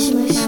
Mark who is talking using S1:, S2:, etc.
S1: Christmas.